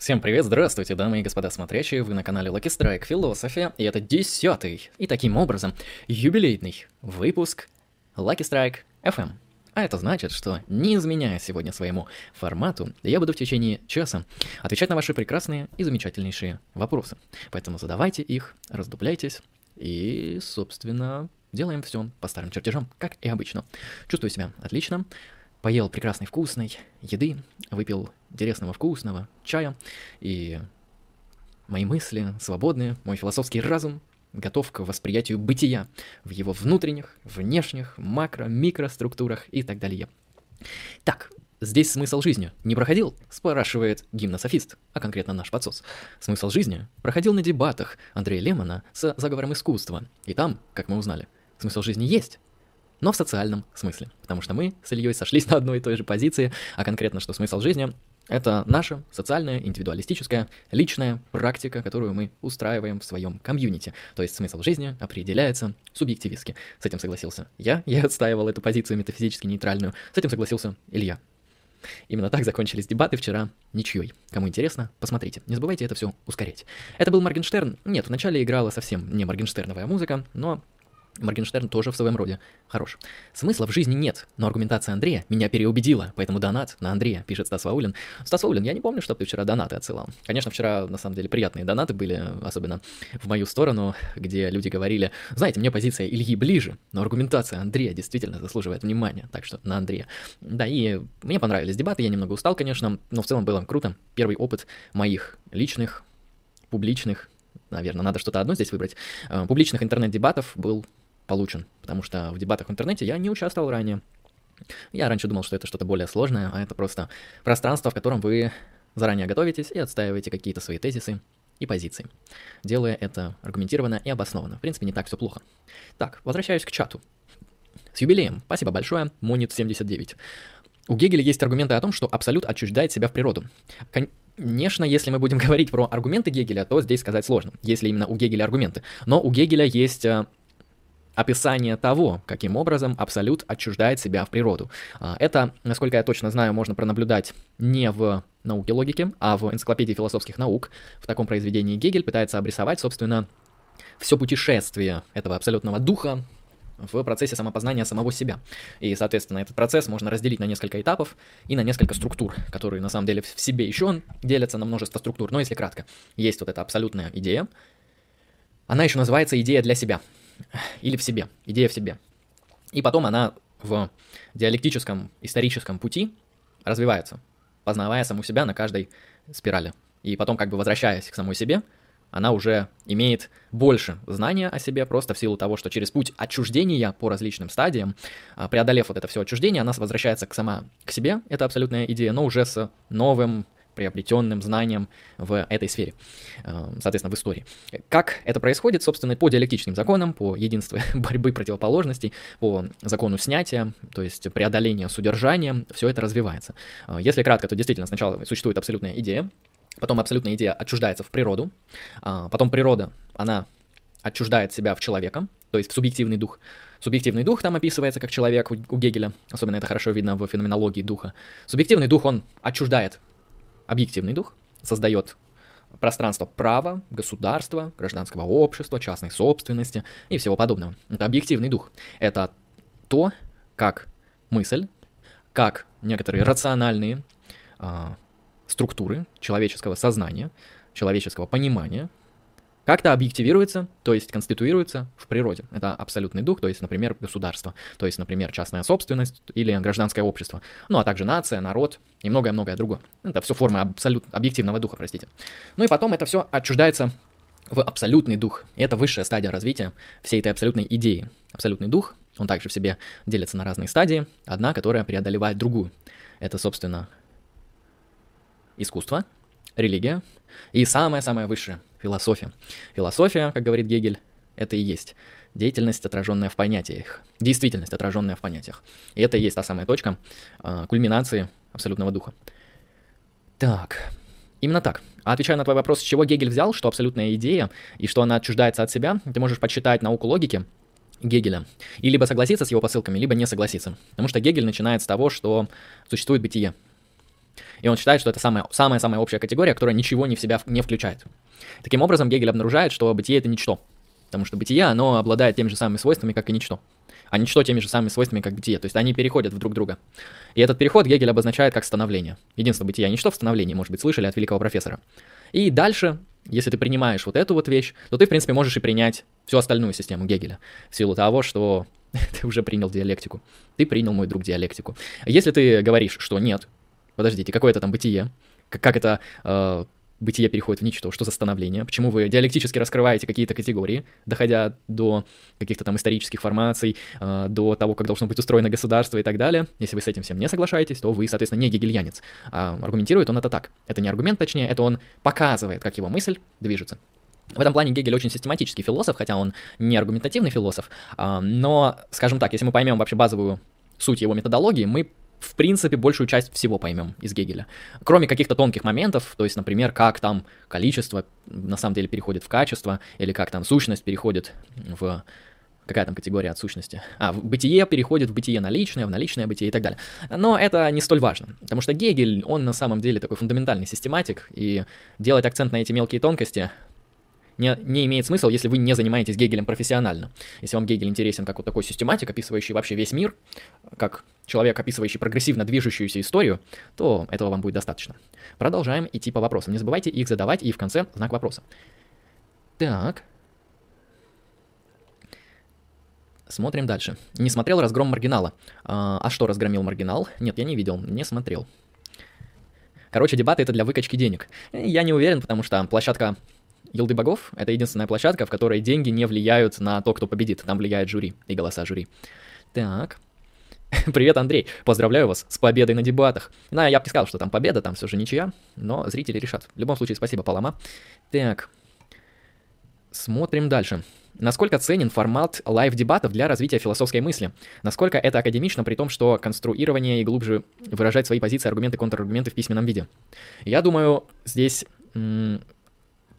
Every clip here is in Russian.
Всем привет, здравствуйте, дамы и господа смотрящие, вы на канале Lucky Strike Философия, и это десятый, и таким образом, юбилейный выпуск Lucky Strike FM. А это значит, что не изменяя сегодня своему формату, я буду в течение часа отвечать на ваши прекрасные и замечательнейшие вопросы. Поэтому задавайте их, раздупляйтесь и, собственно, делаем все по старым чертежам, как и обычно. Чувствую себя отлично, поел прекрасной вкусной еды, выпил интересного вкусного чая, и мои мысли свободные, мой философский разум готов к восприятию бытия в его внутренних, внешних, макро, микроструктурах и так далее. Так, здесь смысл жизни не проходил? Спрашивает гимнософист, а конкретно наш подсос. Смысл жизни проходил на дебатах Андрея Лемона с заговором искусства. И там, как мы узнали, смысл жизни есть, но в социальном смысле. Потому что мы с Ильей сошлись на одной и той же позиции, а конкретно, что смысл жизни — это наша социальная, индивидуалистическая, личная практика, которую мы устраиваем в своем комьюнити. То есть смысл жизни определяется субъективистски. С этим согласился я, я отстаивал эту позицию метафизически нейтральную. С этим согласился Илья. Именно так закончились дебаты вчера ничьей. Кому интересно, посмотрите. Не забывайте это все ускорять. Это был Моргенштерн. Нет, вначале играла совсем не Моргенштерновая музыка, но Моргенштерн тоже в своем роде хорош. Смысла в жизни нет, но аргументация Андрея меня переубедила, поэтому донат на Андрея, пишет Стас Ваулин. Стас Ваулин, я не помню, чтобы ты вчера донаты отсылал. Конечно, вчера, на самом деле, приятные донаты были, особенно в мою сторону, где люди говорили, знаете, мне позиция Ильи ближе, но аргументация Андрея действительно заслуживает внимания, так что на Андрея. Да, и мне понравились дебаты, я немного устал, конечно, но в целом было круто. Первый опыт моих личных, публичных, наверное, надо что-то одно здесь выбрать, э, публичных интернет-дебатов был получен, потому что в дебатах в интернете я не участвовал ранее. Я раньше думал, что это что-то более сложное, а это просто пространство, в котором вы заранее готовитесь и отстаиваете какие-то свои тезисы и позиции, делая это аргументированно и обоснованно. В принципе, не так все плохо. Так, возвращаюсь к чату. С юбилеем. Спасибо большое, Монит79. У Гегеля есть аргументы о том, что абсолют отчуждает себя в природу. Конечно, если мы будем говорить про аргументы Гегеля, то здесь сказать сложно, если именно у Гегеля аргументы. Но у Гегеля есть э, описание того, каким образом абсолют отчуждает себя в природу. А, это, насколько я точно знаю, можно пронаблюдать не в науке логики, а в энциклопедии философских наук. В таком произведении Гегель пытается обрисовать, собственно, все путешествие этого абсолютного духа в процессе самопознания самого себя. И, соответственно, этот процесс можно разделить на несколько этапов и на несколько структур, которые на самом деле в себе еще делятся на множество структур. Но если кратко, есть вот эта абсолютная идея. Она еще называется идея для себя или в себе, идея в себе. И потом она в диалектическом историческом пути развивается, познавая саму себя на каждой спирали. И потом, как бы возвращаясь к самой себе, она уже имеет больше знания о себе, просто в силу того, что через путь отчуждения по различным стадиям, а, преодолев вот это все отчуждение, она возвращается к сама к себе, это абсолютная идея, но уже с новым приобретенным знанием в этой сфере, э, соответственно, в истории. Как это происходит, собственно, по диалектическим законам, по единству борьбы противоположностей, по закону снятия, то есть преодоления с удержанием, все это развивается. Э, если кратко, то действительно сначала существует абсолютная идея, потом абсолютная идея отчуждается в природу, а потом природа, она отчуждает себя в человека, то есть в субъективный дух. Субъективный дух там описывается как человек у Гегеля, особенно это хорошо видно в феноменологии духа. Субъективный дух, он отчуждает объективный дух, создает пространство права, государства, гражданского общества, частной собственности и всего подобного. Это объективный дух. Это то, как мысль, как некоторые рациональные э, структуры человеческого сознания, человеческого понимания как-то объективируется, то есть конституируется в природе. Это абсолютный дух, то есть, например, государство, то есть, например, частная собственность или гражданское общество, ну а также нация, народ и многое-многое другое. Это все формы абсолютно объективного духа, простите. Ну и потом это все отчуждается в абсолютный дух. И это высшая стадия развития всей этой абсолютной идеи. Абсолютный дух, он также в себе делится на разные стадии, одна, которая преодолевает другую. Это, собственно, искусство, религия и самое-самое высшее философия. Философия, как говорит Гегель, это и есть деятельность, отраженная в понятиях, действительность, отраженная в понятиях. И это и есть та самая точка э, кульминации абсолютного духа. Так, именно так. А отвечая на твой вопрос, с чего Гегель взял, что абсолютная идея и что она отчуждается от себя, ты можешь почитать науку логики Гегеля. И либо согласиться с его посылками, либо не согласиться. Потому что Гегель начинает с того, что существует бытие. И он считает, что это самая-самая общая категория, которая ничего не в себя не включает. Таким образом, Гегель обнаружает, что бытие — это ничто. Потому что бытие, оно обладает теми же самыми свойствами, как и ничто. А ничто теми же самыми свойствами, как бытие. То есть они переходят в друг друга. И этот переход Гегель обозначает как становление. Единство бытия и ничто в становлении, может быть, слышали от великого профессора. И дальше, если ты принимаешь вот эту вот вещь, то ты, в принципе, можешь и принять всю остальную систему Гегеля. В силу того, что ты уже принял диалектику. Ты принял, мой друг, диалектику. Если ты говоришь, что нет, подождите, какое это там бытие, как, это э, бытие переходит в ничто, что за становление, почему вы диалектически раскрываете какие-то категории, доходя до каких-то там исторических формаций, э, до того, как должно быть устроено государство и так далее. Если вы с этим всем не соглашаетесь, то вы, соответственно, не гегельянец. А аргументирует он это так. Это не аргумент, точнее, это он показывает, как его мысль движется. В этом плане Гегель очень систематический философ, хотя он не аргументативный философ, а, но, скажем так, если мы поймем вообще базовую суть его методологии, мы в принципе, большую часть всего поймем из Гегеля. Кроме каких-то тонких моментов, то есть, например, как там количество на самом деле переходит в качество, или как там сущность переходит в... Какая там категория от сущности? А, в бытие переходит в бытие наличное, в наличное бытие и так далее. Но это не столь важно, потому что Гегель, он на самом деле такой фундаментальный систематик, и делать акцент на эти мелкие тонкости не, не имеет смысла, если вы не занимаетесь Гегелем профессионально. Если вам Гегель интересен как вот такой систематик, описывающий вообще весь мир, как человек, описывающий прогрессивно движущуюся историю, то этого вам будет достаточно. Продолжаем идти по вопросам. Не забывайте их задавать и в конце знак вопроса. Так. Смотрим дальше. Не смотрел разгром маргинала. А, а что разгромил маргинал? Нет, я не видел, не смотрел. Короче, дебаты это для выкачки денег. Я не уверен, потому что площадка Елды богов — это единственная площадка, в которой деньги не влияют на то, кто победит. Там влияет жюри и голоса жюри. Так. Привет, Андрей. Поздравляю вас с победой на дебатах. Ну, я бы не сказал, что там победа, там все же ничья, но зрители решат. В любом случае, спасибо, Палама. Так. Смотрим дальше. Насколько ценен формат live-дебатов для развития философской мысли? Насколько это академично, при том, что конструктивнее и глубже выражать свои позиции, аргументы, контраргументы в письменном виде? Я думаю, здесь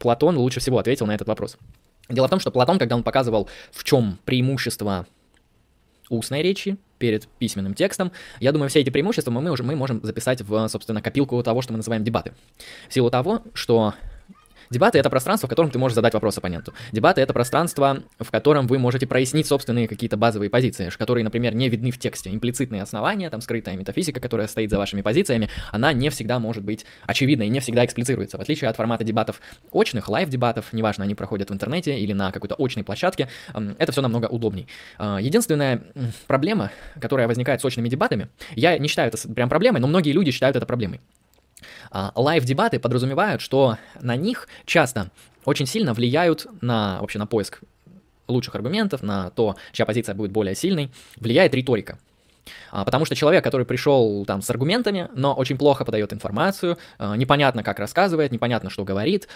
Платон лучше всего ответил на этот вопрос. Дело в том, что Платон, когда он показывал, в чем преимущество устной речи перед письменным текстом, я думаю, все эти преимущества мы, уже мы можем записать в, собственно, копилку того, что мы называем дебаты. В силу того, что Дебаты — это пространство, в котором ты можешь задать вопрос оппоненту. Дебаты — это пространство, в котором вы можете прояснить собственные какие-то базовые позиции, которые, например, не видны в тексте. Имплицитные основания, там скрытая метафизика, которая стоит за вашими позициями, она не всегда может быть очевидной и не всегда эксплицируется. В отличие от формата дебатов очных, live-дебатов, неважно, они проходят в интернете или на какой-то очной площадке, это все намного удобней. А, единственная проблема, которая возникает с очными дебатами, я не считаю это прям проблемой, но многие люди считают это проблемой. А, лайв-дебаты подразумевают, что на них часто очень сильно влияют на, вообще на поиск лучших аргументов, на то, чья позиция будет более сильной, влияет риторика. А, потому что человек, который пришел там с аргументами, но очень плохо подает информацию, а, непонятно, как рассказывает, непонятно, что говорит,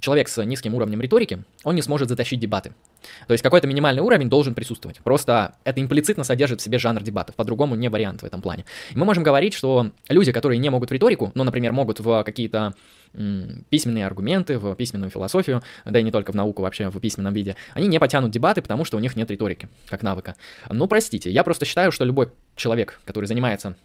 человек с низким уровнем риторики, он не сможет затащить дебаты. То есть какой-то минимальный уровень должен присутствовать. Просто это имплицитно содержит в себе жанр дебатов. По-другому не вариант в этом плане. Мы можем говорить, что люди, которые не могут в риторику, ну, например, могут в какие-то письменные аргументы, в письменную философию, да и не только в науку, вообще в письменном виде, они не потянут дебаты, потому что у них нет риторики, как навыка. Ну, простите, я просто считаю, что любой человек, который занимается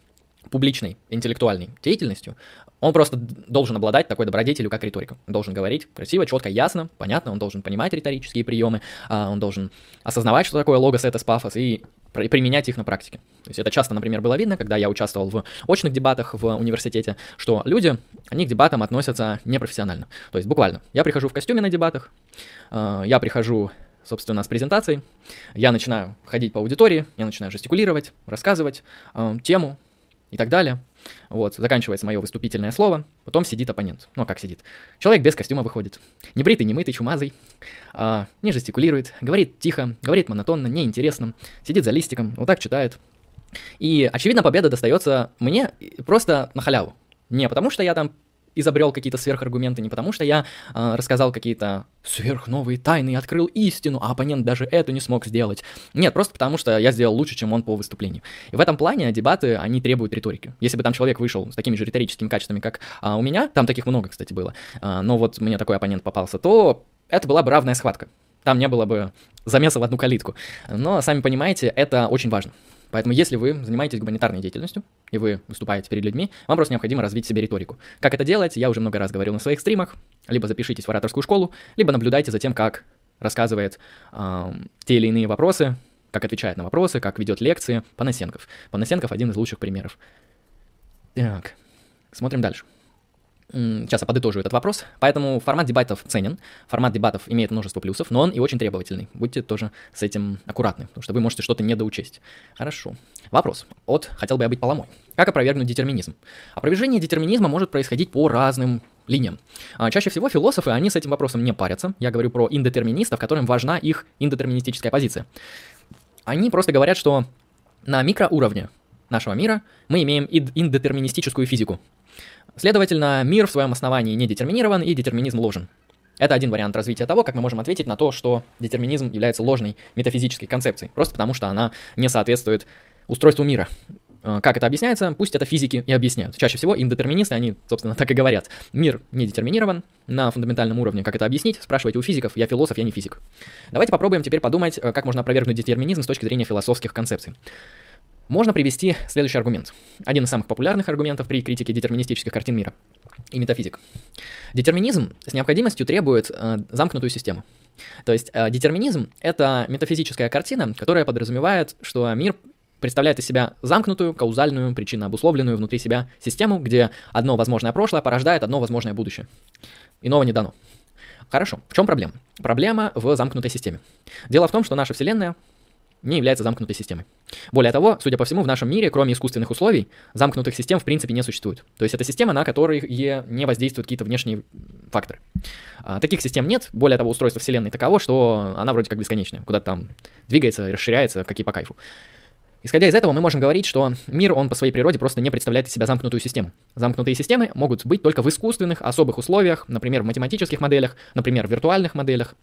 публичной интеллектуальной деятельностью, он просто должен обладать такой добродетелью, как риторика. Он должен говорить красиво, четко, ясно, понятно, он должен понимать риторические приемы, а, он должен осознавать, что такое логос, это пафос, и применять их на практике. То есть это часто, например, было видно, когда я участвовал в очных дебатах в университете, что люди, они к дебатам относятся непрофессионально. То есть буквально, я прихожу в костюме на дебатах, а, я прихожу собственно, с презентацией. Я начинаю ходить по аудитории, я начинаю жестикулировать, рассказывать э, тему, и так далее. Вот, заканчивается мое выступительное слово, потом сидит оппонент. Ну, как сидит? Человек без костюма выходит. Не бритый, не мытый, чумазый, а, не жестикулирует, говорит тихо, говорит монотонно, неинтересно, сидит за листиком, вот так читает. И, очевидно, победа достается мне просто на халяву. Не потому, что я там изобрел какие-то сверхаргументы не потому, что я э, рассказал какие-то сверхновые тайны и открыл истину, а оппонент даже это не смог сделать. Нет, просто потому что я сделал лучше, чем он по выступлению. И в этом плане дебаты, они требуют риторики. Если бы там человек вышел с такими же риторическими качествами, как а, у меня, там таких много, кстати, было, а, но вот мне такой оппонент попался, то это была бы равная схватка. Там не было бы замеса в одну калитку. Но, сами понимаете, это очень важно. Поэтому если вы занимаетесь гуманитарной деятельностью, и вы выступаете перед людьми, вам просто необходимо развить себе риторику. Как это делать, я уже много раз говорил на своих стримах. Либо запишитесь в ораторскую школу, либо наблюдайте за тем, как рассказывает э, те или иные вопросы, как отвечает на вопросы, как ведет лекции Панасенков. Панасенков один из лучших примеров. Так, смотрим дальше. Сейчас я подытожу этот вопрос. Поэтому формат дебатов ценен, формат дебатов имеет множество плюсов, но он и очень требовательный. Будьте тоже с этим аккуратны, потому что вы можете что-то недоучесть. Хорошо. Вопрос от «Хотел бы я быть поломой». Как опровергнуть детерминизм? Опровержение детерминизма может происходить по разным линиям. А, чаще всего философы, они с этим вопросом не парятся. Я говорю про индетерминистов, которым важна их индетерминистическая позиция. Они просто говорят, что на микроуровне нашего мира мы имеем индетерминистическую физику. Следовательно, мир в своем основании не детерминирован и детерминизм ложен. Это один вариант развития того, как мы можем ответить на то, что детерминизм является ложной метафизической концепцией, просто потому что она не соответствует устройству мира. Э, как это объясняется? Пусть это физики и объясняют. Чаще всего индетерминисты, они, собственно, так и говорят. Мир не детерминирован на фундаментальном уровне. Как это объяснить? Спрашивайте у физиков. Я философ, я не физик. Давайте попробуем теперь подумать, э, как можно опровергнуть детерминизм с точки зрения философских концепций. Можно привести следующий аргумент. Один из самых популярных аргументов при критике детерминистических картин мира и метафизик. Детерминизм с необходимостью требует э, замкнутую систему. То есть э, детерминизм — это метафизическая картина, которая подразумевает, что мир представляет из себя замкнутую, каузальную, причинно обусловленную внутри себя систему, где одно возможное прошлое порождает одно возможное будущее. Иного не дано. Хорошо, в чем проблема? Проблема в замкнутой системе. Дело в том, что наша Вселенная не является замкнутой системой. Более того, судя по всему, в нашем мире, кроме искусственных условий, замкнутых систем в принципе не существует. То есть это система, на которой не воздействуют какие-то внешние факторы. А, таких систем нет. Более того, устройство Вселенной таково, что она вроде как бесконечная. Куда-то там двигается, расширяется, какие по кайфу. Исходя из этого, мы можем говорить, что мир, он по своей природе просто не представляет из себя замкнутую систему. Замкнутые системы могут быть только в искусственных, особых условиях, например, в математических моделях, например, в виртуальных моделях,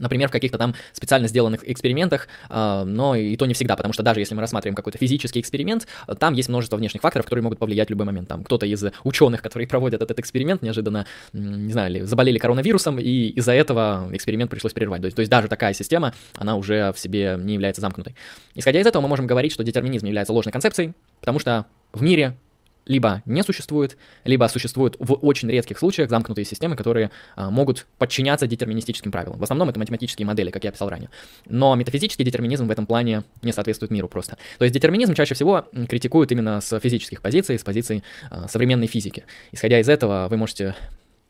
Например, в каких-то там специально сделанных экспериментах, э, но и то не всегда, потому что даже если мы рассматриваем какой-то физический эксперимент, там есть множество внешних факторов, которые могут повлиять в любой момент. Там кто-то из ученых, которые проводят этот эксперимент, неожиданно, не знаю, заболели коронавирусом, и из-за этого эксперимент пришлось прервать. То есть, то есть даже такая система, она уже в себе не является замкнутой. Исходя из этого, мы можем говорить, что детерминизм является ложной концепцией, потому что в мире либо не существует, либо существуют в очень редких случаях замкнутые системы, которые а, могут подчиняться детерминистическим правилам. В основном это математические модели, как я писал ранее. Но метафизический детерминизм в этом плане не соответствует миру просто. То есть детерминизм чаще всего критикуют именно с физических позиций, с позиций а, современной физики. Исходя из этого, вы можете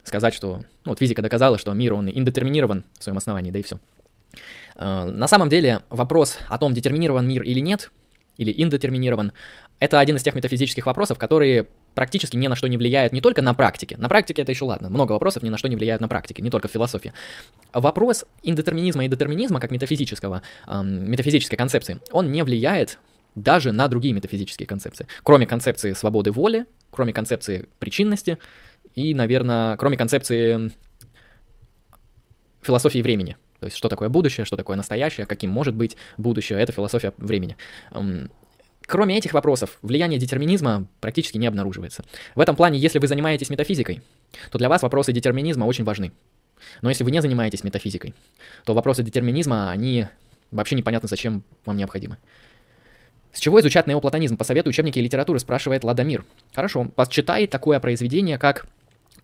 сказать, что ну, вот физика доказала, что мир, он индетерминирован в своем основании, да и все. А, на самом деле вопрос о том, детерминирован мир или нет, или индетерминирован, это один из тех метафизических вопросов, которые практически ни на что не влияют не только на практике. На практике это еще ладно. Много вопросов ни на что не влияют на практике, не только в философии. Вопрос индетерминизма и детерминизма как метафизического, эм, метафизической концепции, он не влияет даже на другие метафизические концепции. Кроме концепции свободы воли, кроме концепции причинности и, наверное, кроме концепции философии времени. То есть, что такое будущее, что такое настоящее, каким может быть будущее, это философия времени. Кроме этих вопросов, влияние детерминизма практически не обнаруживается. В этом плане, если вы занимаетесь метафизикой, то для вас вопросы детерминизма очень важны. Но если вы не занимаетесь метафизикой, то вопросы детерминизма, они вообще непонятно, зачем вам необходимы. С чего изучать неоплатонизм? По совету учебники литературы спрашивает Ладомир. Хорошо, почитай такое произведение, как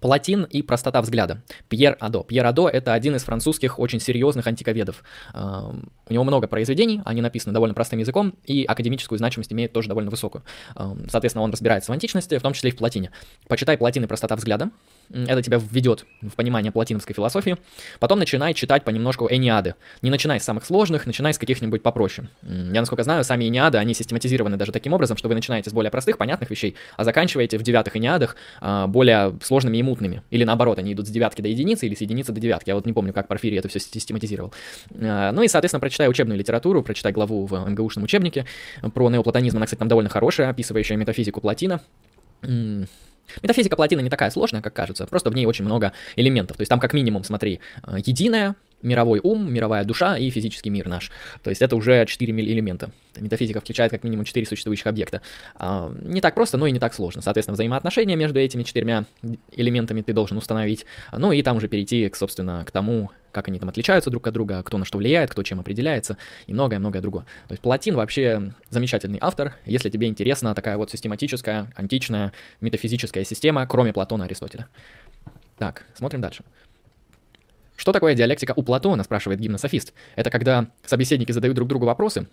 Платин и простота взгляда. Пьер Адо. Пьер Адо — это один из французских очень серьезных антиковедов. У него много произведений, они написаны довольно простым языком, и академическую значимость имеют тоже довольно высокую. Соответственно, он разбирается в античности, в том числе и в Платине. Почитай Платин и простота взгляда. Это тебя введет в понимание платиновской философии. Потом начинай читать понемножку Эниады. Не начинай с самых сложных, начинай с каких-нибудь попроще. Я, насколько знаю, сами Эниады, они систематизированы даже таким образом, что вы начинаете с более простых, понятных вещей, а заканчиваете в девятых Эниадах а, более сложными и мутными. Или наоборот, они идут с девятки до единицы или с единицы до девятки. Я вот не помню, как Порфирий это все систематизировал. А, ну и, соответственно, прочитай учебную литературу, прочитай главу в МГУшном учебнике про неоплатонизм. Она, кстати, там довольно хорошая, описывающая метафизику Платина. Метафизика плотины не такая сложная, как кажется, просто в ней очень много элементов. То есть там как минимум, смотри, э, единое, мировой ум, мировая душа и физический мир наш. То есть это уже четыре элемента. Метафизика включает как минимум четыре существующих объекта. А, не так просто, но и не так сложно. Соответственно, взаимоотношения между этими четырьмя элементами ты должен установить. Ну и там уже перейти, к, собственно, к тому, как они там отличаются друг от друга, кто на что влияет, кто чем определяется и многое-многое другое. То есть Платин вообще замечательный автор, если тебе интересна такая вот систематическая, античная, метафизическая система, кроме Платона и Аристотеля. Так, смотрим дальше. Что такое диалектика у Платона, спрашивает гимнософист. Это когда собеседники задают друг другу вопросы,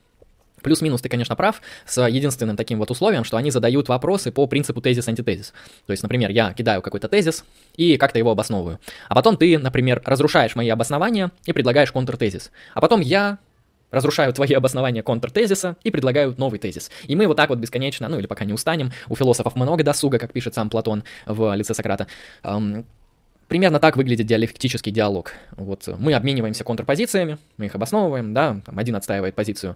Плюс-минус ты, конечно, прав, с единственным таким вот условием, что они задают вопросы по принципу тезис-антитезис. То есть, например, я кидаю какой-то тезис и как-то его обосновываю. А потом ты, например, разрушаешь мои обоснования и предлагаешь контртезис. А потом я разрушаю твои обоснования контртезиса и предлагаю новый тезис. И мы вот так вот бесконечно, ну или пока не устанем, у философов много досуга, как пишет сам Платон в лице Сократа, эм, Примерно так выглядит диалектический диалог. Вот мы обмениваемся контрпозициями, мы их обосновываем, да, там один отстаивает позицию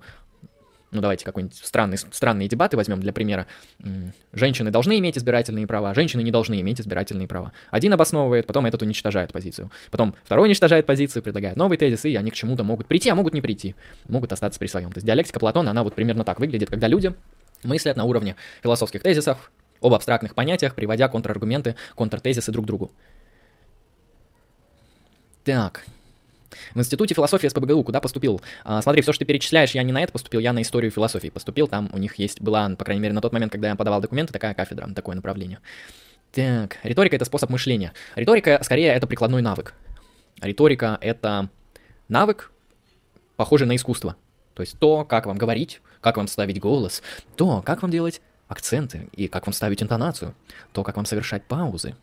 ну давайте какой-нибудь странный, странные дебаты возьмем для примера. Женщины должны иметь избирательные права, женщины не должны иметь избирательные права. Один обосновывает, потом этот уничтожает позицию. Потом второй уничтожает позицию, предлагает новый тезис, и они к чему-то могут прийти, а могут не прийти. Могут остаться при своем. То есть диалектика Платона, она вот примерно так выглядит, когда люди мыслят на уровне философских тезисов, об абстрактных понятиях, приводя контраргументы, контртезисы друг к другу. Так, в Институте философии СПБГУ куда поступил? А, смотри, все, что ты перечисляешь, я не на это поступил, я на историю философии поступил. Там у них есть, была, по крайней мере, на тот момент, когда я подавал документы, такая кафедра, такое направление. Так, риторика — это способ мышления. Риторика, скорее, это прикладной навык. Риторика — это навык, похожий на искусство. То есть то, как вам говорить, как вам ставить голос, то, как вам делать акценты и как вам ставить интонацию, то, как вам совершать паузы,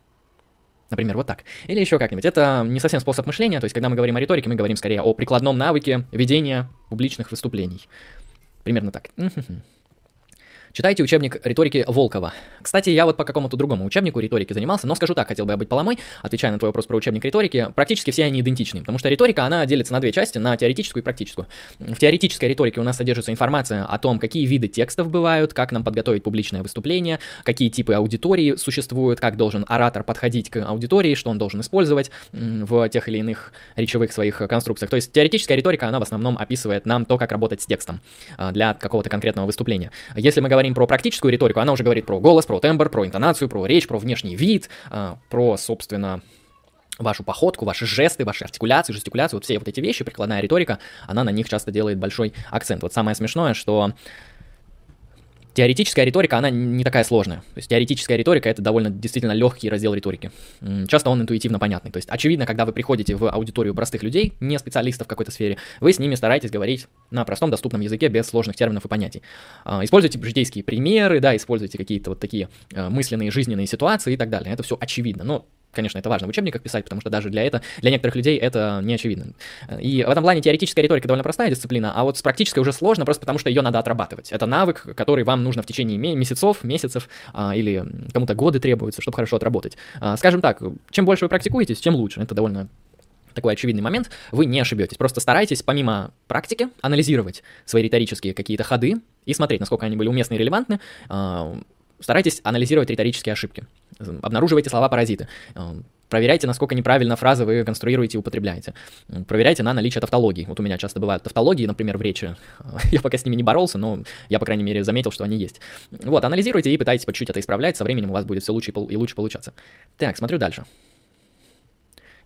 Например, вот так. Или еще как-нибудь. Это не совсем способ мышления, то есть когда мы говорим о риторике, мы говорим скорее о прикладном навыке ведения публичных выступлений. Примерно так. Читайте учебник риторики Волкова. Кстати, я вот по какому-то другому учебнику риторики занимался, но скажу так, хотел бы я быть поломой, отвечая на твой вопрос про учебник риторики, практически все они идентичны, потому что риторика, она делится на две части, на теоретическую и практическую. В теоретической риторике у нас содержится информация о том, какие виды текстов бывают, как нам подготовить публичное выступление, какие типы аудитории существуют, как должен оратор подходить к аудитории, что он должен использовать в тех или иных речевых своих конструкциях. То есть теоретическая риторика, она в основном описывает нам то, как работать с текстом а, для какого-то конкретного выступления. Если мы говорим говорим про практическую риторику, она уже говорит про голос, про тембр, про интонацию, про речь, про внешний вид, а, про, собственно, вашу походку, ваши жесты, ваши артикуляции, жестикуляции, вот все вот эти вещи, прикладная риторика, она на них часто делает большой акцент. Вот самое смешное, что Теоретическая риторика, она не такая сложная. То есть теоретическая риторика — это довольно действительно легкий раздел риторики. Часто он интуитивно понятный. То есть очевидно, когда вы приходите в аудиторию простых людей, не специалистов в какой-то сфере, вы с ними стараетесь говорить на простом доступном языке без сложных терминов и понятий. А, используйте житейские примеры, да, используйте какие-то вот такие э, мысленные жизненные ситуации и так далее. Это все очевидно. Но Конечно, это важно в учебниках писать, потому что даже для этого, для некоторых людей это не очевидно. И в этом плане теоретическая риторика довольно простая дисциплина, а вот с практической уже сложно, просто потому что ее надо отрабатывать. Это навык, который вам нужно в течение месяцев, месяцев а, или кому-то годы требуется, чтобы хорошо отработать. А, скажем так, чем больше вы практикуетесь, тем лучше. Это довольно такой очевидный момент, вы не ошибетесь. Просто старайтесь, помимо практики, анализировать свои риторические какие-то ходы и смотреть, насколько они были уместны и релевантны, а, Старайтесь анализировать риторические ошибки. Обнаруживайте слова-паразиты. Эм, проверяйте, насколько неправильно фразы вы конструируете и употребляете. Проверяйте на наличие тавтологии. Вот у меня часто бывают тавтологии, например, в речи. Я пока с ними не боролся, но я, по крайней мере, заметил, что они есть. Вот, анализируйте и пытайтесь по чуть-чуть это исправлять. Со временем у вас будет все лучше и лучше получаться. Так, смотрю дальше.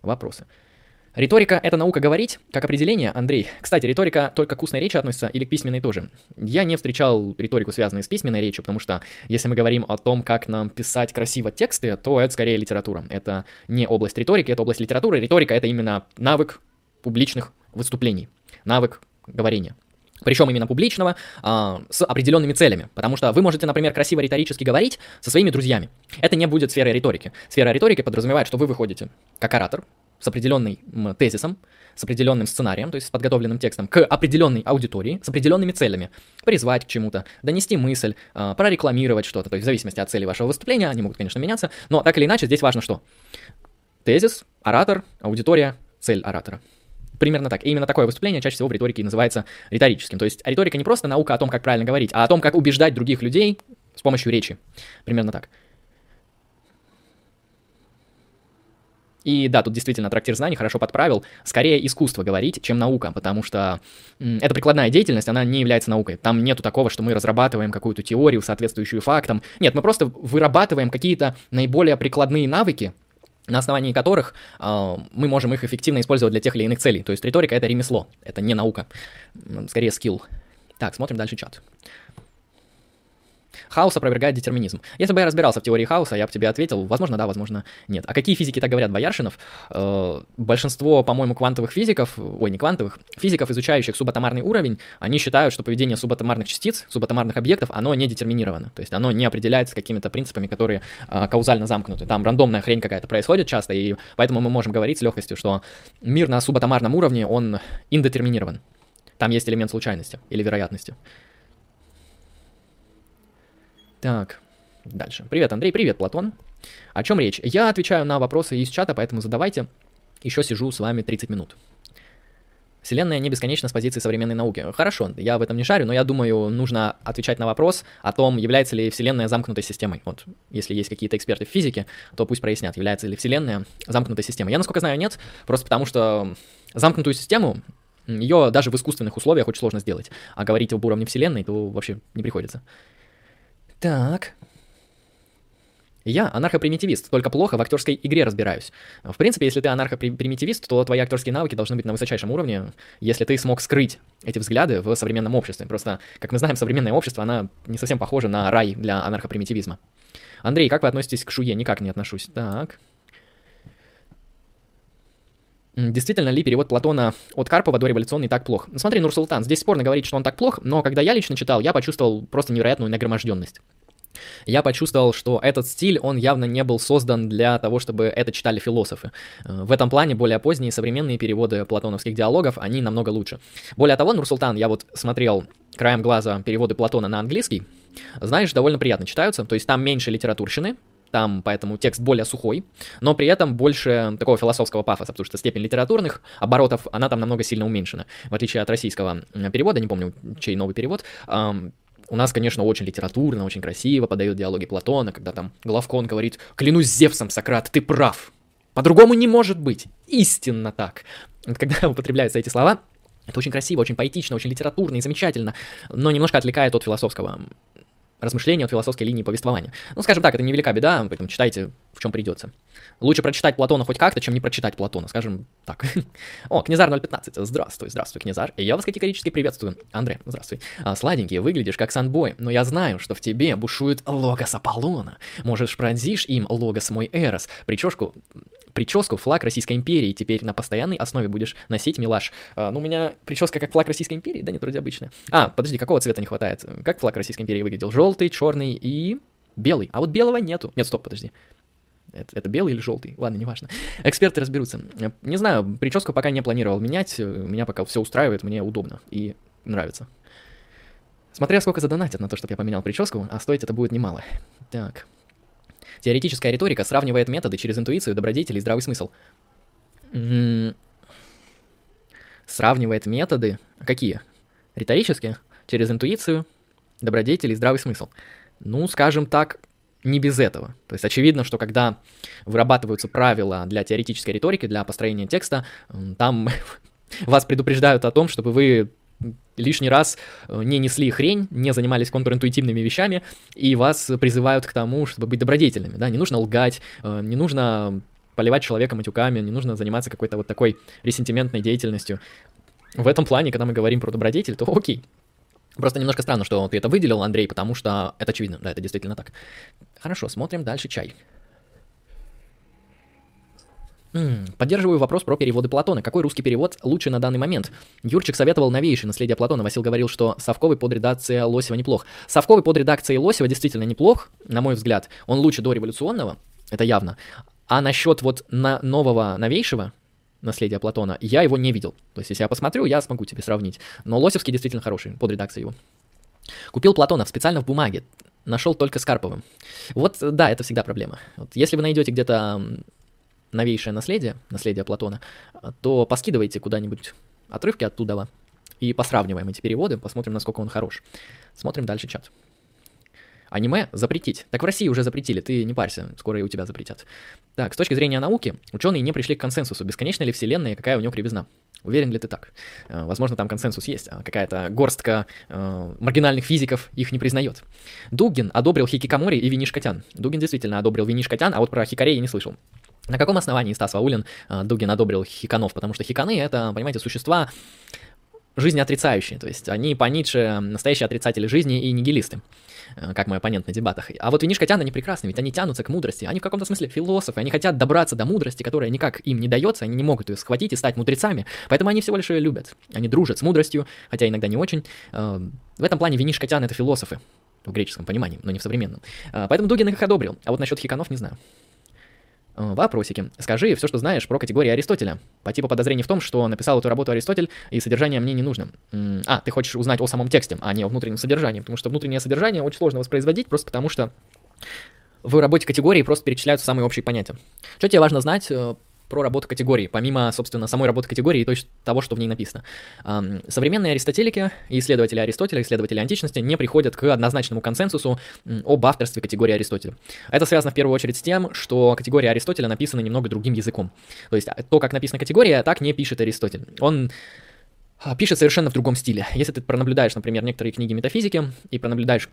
Вопросы. Риторика — это наука говорить, как определение, Андрей. Кстати, риторика только к устной речи относится или к письменной тоже? Я не встречал риторику, связанную с письменной речью, потому что если мы говорим о том, как нам писать красиво тексты, то это скорее литература. Это не область риторики, это область литературы. Риторика — это именно навык публичных выступлений, навык говорения. Причем именно публичного, а, с определенными целями. Потому что вы можете, например, красиво риторически говорить со своими друзьями. Это не будет сферой риторики. Сфера риторики подразумевает, что вы выходите как оратор, с определенным тезисом, с определенным сценарием, то есть с подготовленным текстом, к определенной аудитории, с определенными целями. Призвать к чему-то, донести мысль, э, прорекламировать что-то. То есть в зависимости от цели вашего выступления, они могут, конечно, меняться, но так или иначе здесь важно что? Тезис, оратор, аудитория, цель оратора. Примерно так. И именно такое выступление чаще всего в риторике называется риторическим. То есть риторика не просто наука о том, как правильно говорить, а о том, как убеждать других людей с помощью речи. Примерно так. И да, тут действительно трактир знаний хорошо подправил. Скорее искусство говорить, чем наука, потому что эта прикладная деятельность, она не является наукой. Там нету такого, что мы разрабатываем какую-то теорию, соответствующую фактам. Нет, мы просто вырабатываем какие-то наиболее прикладные навыки, на основании которых э, мы можем их эффективно использовать для тех или иных целей. То есть риторика — это ремесло, это не наука, скорее скилл. Так, смотрим дальше чат. Хаос опровергает детерминизм. Если бы я разбирался в теории хаоса, я бы тебе ответил, возможно, да, возможно, нет. А какие физики так говорят, Бояршинов? Э, большинство, по-моему, квантовых физиков, ой, не квантовых, физиков, изучающих субатомарный уровень, они считают, что поведение субатомарных частиц, субатомарных объектов, оно не детерминировано. То есть оно не определяется какими-то принципами, которые э, каузально замкнуты. Там рандомная хрень какая-то происходит часто, и поэтому мы можем говорить с легкостью, что мир на субатомарном уровне, он индетерминирован. Там есть элемент случайности или вероятности. Так, дальше. Привет, Андрей, привет, Платон. О чем речь? Я отвечаю на вопросы из чата, поэтому задавайте. Еще сижу с вами 30 минут. Вселенная не бесконечна с позиции современной науки. Хорошо, я в этом не шарю, но я думаю, нужно отвечать на вопрос о том, является ли Вселенная замкнутой системой. Вот, если есть какие-то эксперты в физике, то пусть прояснят, является ли Вселенная замкнутой системой. Я, насколько знаю, нет, просто потому что замкнутую систему, ее даже в искусственных условиях очень сложно сделать. А говорить об уровне Вселенной, то вообще не приходится. Так. Я анархопримитивист, только плохо в актерской игре разбираюсь. В принципе, если ты анархопримитивист, то твои актерские навыки должны быть на высочайшем уровне, если ты смог скрыть эти взгляды в современном обществе. Просто, как мы знаем, современное общество, она не совсем похожа на рай для анархопримитивизма. Андрей, как вы относитесь к Шуе? Никак не отношусь. Так. Действительно ли перевод Платона от Карпова до революционный так плох? Ну, смотри, Нурсултан, здесь спорно говорить, что он так плох, но когда я лично читал, я почувствовал просто невероятную нагроможденность. Я почувствовал, что этот стиль, он явно не был создан для того, чтобы это читали философы. Э, в этом плане более поздние современные переводы платоновских диалогов, они намного лучше. Более того, Нурсултан, я вот смотрел краем глаза переводы Платона на английский, знаешь, довольно приятно читаются, то есть там меньше литературщины, там поэтому текст более сухой, но при этом больше такого философского пафоса, потому что степень литературных оборотов, она там намного сильно уменьшена. В отличие от российского перевода, не помню, чей новый перевод, у нас, конечно, очень литературно, очень красиво подают диалоги Платона, когда там Головкон говорит «Клянусь Зевсом, Сократ, ты прав! По-другому не может быть! Истинно так!» Когда употребляются эти слова, это очень красиво, очень поэтично, очень литературно и замечательно, но немножко отвлекает от философского размышления от философской линии повествования. Ну, скажем так, это невелика беда, поэтому читайте, в чем придется. Лучше прочитать Платона хоть как-то, чем не прочитать Платона, скажем так. О, Князар 015, здравствуй, здравствуй, Князар. Я вас категорически приветствую. Андрей, здравствуй. А, сладенький, выглядишь как санбой, но я знаю, что в тебе бушует логос Аполлона. Можешь пронзишь им логос мой Эрос. Прическу прическу флаг Российской империи теперь на постоянной основе будешь носить, милаш. А, ну, у меня прическа как флаг Российской империи, да нет, вроде обычная. А, подожди, какого цвета не хватает? Как флаг Российской империи выглядел? Желтый, черный и белый. А вот белого нету. Нет, стоп, подожди. Это, это белый или желтый? Ладно, неважно. Эксперты разберутся. Не знаю, прическу пока не планировал менять. Меня пока все устраивает, мне удобно и нравится. Смотря сколько задонатят на то, чтобы я поменял прическу, а стоить это будет немало. Так. Теоретическая риторика сравнивает методы через интуицию, добродетель и здравый смысл. М-м- сравнивает методы. Какие? Риторические? Через интуицию, добродетель и здравый смысл. Ну, скажем так, не без этого. То есть очевидно, что когда вырабатываются правила для теоретической риторики, для построения текста, там вас предупреждают о том, чтобы вы лишний раз э, не несли хрень, не занимались контринтуитивными вещами, и вас призывают к тому, чтобы быть добродетельными, да, не нужно лгать, э, не нужно поливать человека матюками, не нужно заниматься какой-то вот такой ресентиментной деятельностью. В этом плане, когда мы говорим про добродетель, то окей. Просто немножко странно, что ты это выделил, Андрей, потому что это очевидно, да, это действительно так. Хорошо, смотрим дальше чай. Поддерживаю вопрос про переводы Платона. Какой русский перевод лучше на данный момент? Юрчик советовал новейший наследие Платона. Васил говорил, что Совковый под редакцией Лосева неплох. Совковый под редакцией Лосева действительно неплох, на мой взгляд. Он лучше до революционного, это явно. А насчет вот на нового новейшего наследия Платона, я его не видел. То есть, если я посмотрю, я смогу тебе сравнить. Но Лосевский действительно хороший, под редакцией его. Купил Платонов специально в бумаге. Нашел только с Карповым. Вот, да, это всегда проблема. Вот, если вы найдете где-то новейшее наследие, наследие Платона, то поскидывайте куда-нибудь отрывки оттуда и посравниваем эти переводы, посмотрим, насколько он хорош. Смотрим дальше чат. Аниме запретить. Так в России уже запретили, ты не парься, скоро и у тебя запретят. Так, с точки зрения науки, ученые не пришли к консенсусу, бесконечна ли Вселенная и какая у нее кривизна. Уверен ли ты так? Э, возможно, там консенсус есть, а какая-то горстка э, маргинальных физиков их не признает. Дугин одобрил Хикикамори и Винишкотян. Дугин действительно одобрил Винишкотян, а вот про Хикарей я не слышал. На каком основании Стас Ваулин э, Дугин одобрил хиканов? Потому что хиканы — это, понимаете, существа жизни отрицающие, то есть они по Ницше настоящие отрицатели жизни и нигилисты, э, как мой оппонент на дебатах. А вот винишкотяне, они прекрасны, ведь они тянутся к мудрости, они в каком-то смысле философы, они хотят добраться до мудрости, которая никак им не дается, они не могут ее схватить и стать мудрецами, поэтому они всего лишь ее любят. Они дружат с мудростью, хотя иногда не очень. Э, в этом плане винишкотяне — это философы, в греческом понимании, но не в современном. Поэтому Дугин их одобрил, а вот насчет хиканов не знаю. Э, вопросики. Скажи все, что знаешь про категории Аристотеля. По типу подозрений в том, что написал эту работу Аристотель, и содержание мне не нужно. А, ты хочешь узнать о самом тексте, а не о внутреннем содержании, потому что внутреннее содержание очень сложно воспроизводить, просто потому что в работе категории просто перечисляются самые общие понятия. Что тебе важно знать э, про работу категории, помимо, собственно, самой работы категории и то, того, что в ней написано. Современные аристотелики исследователи Аристотеля, исследователи античности не приходят к однозначному консенсусу об авторстве категории Аристотеля. Это связано в первую очередь с тем, что категория Аристотеля написана немного другим языком. То есть а, то, как написана категория, так не пишет Аристотель. Он а, пишет совершенно в другом стиле. Если ты пронаблюдаешь, например, некоторые книги метафизики и пронаблюдаешь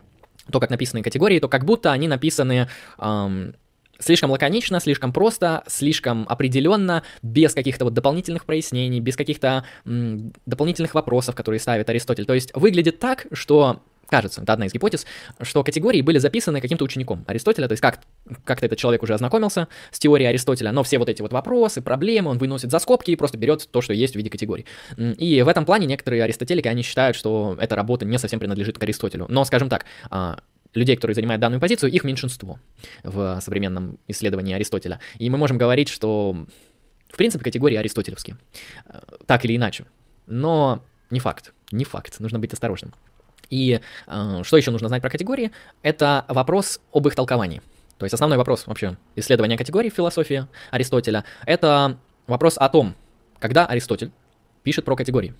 то, как написаны категории, то как будто они написаны эм, слишком лаконично, слишком просто, слишком определенно, без каких-то вот дополнительных прояснений, без каких-то дополнительных вопросов, которые ставит Аристотель. То есть выглядит так, что кажется, это одна из гипотез, что категории были записаны каким-то учеником Аристотеля, то есть как, как-то этот человек уже ознакомился с теорией Аристотеля, но все вот эти вот вопросы, проблемы он выносит за скобки и просто берет то, что есть в виде категорий. И в этом плане некоторые аристотелики, они считают, что эта работа не совсем принадлежит к Аристотелю. Но, скажем так, а, людей, которые занимают данную позицию, их меньшинство в современном исследовании Аристотеля. И мы можем говорить, что, в принципе, категории аристотелевские. Э, так или иначе. Но не факт. Не факт. Нужно быть осторожным. И э, что еще нужно знать про категории? Это вопрос об их толковании. То есть основной вопрос вообще исследования категорий в философии Аристотеля — это вопрос о том, когда Аристотель пишет про категории.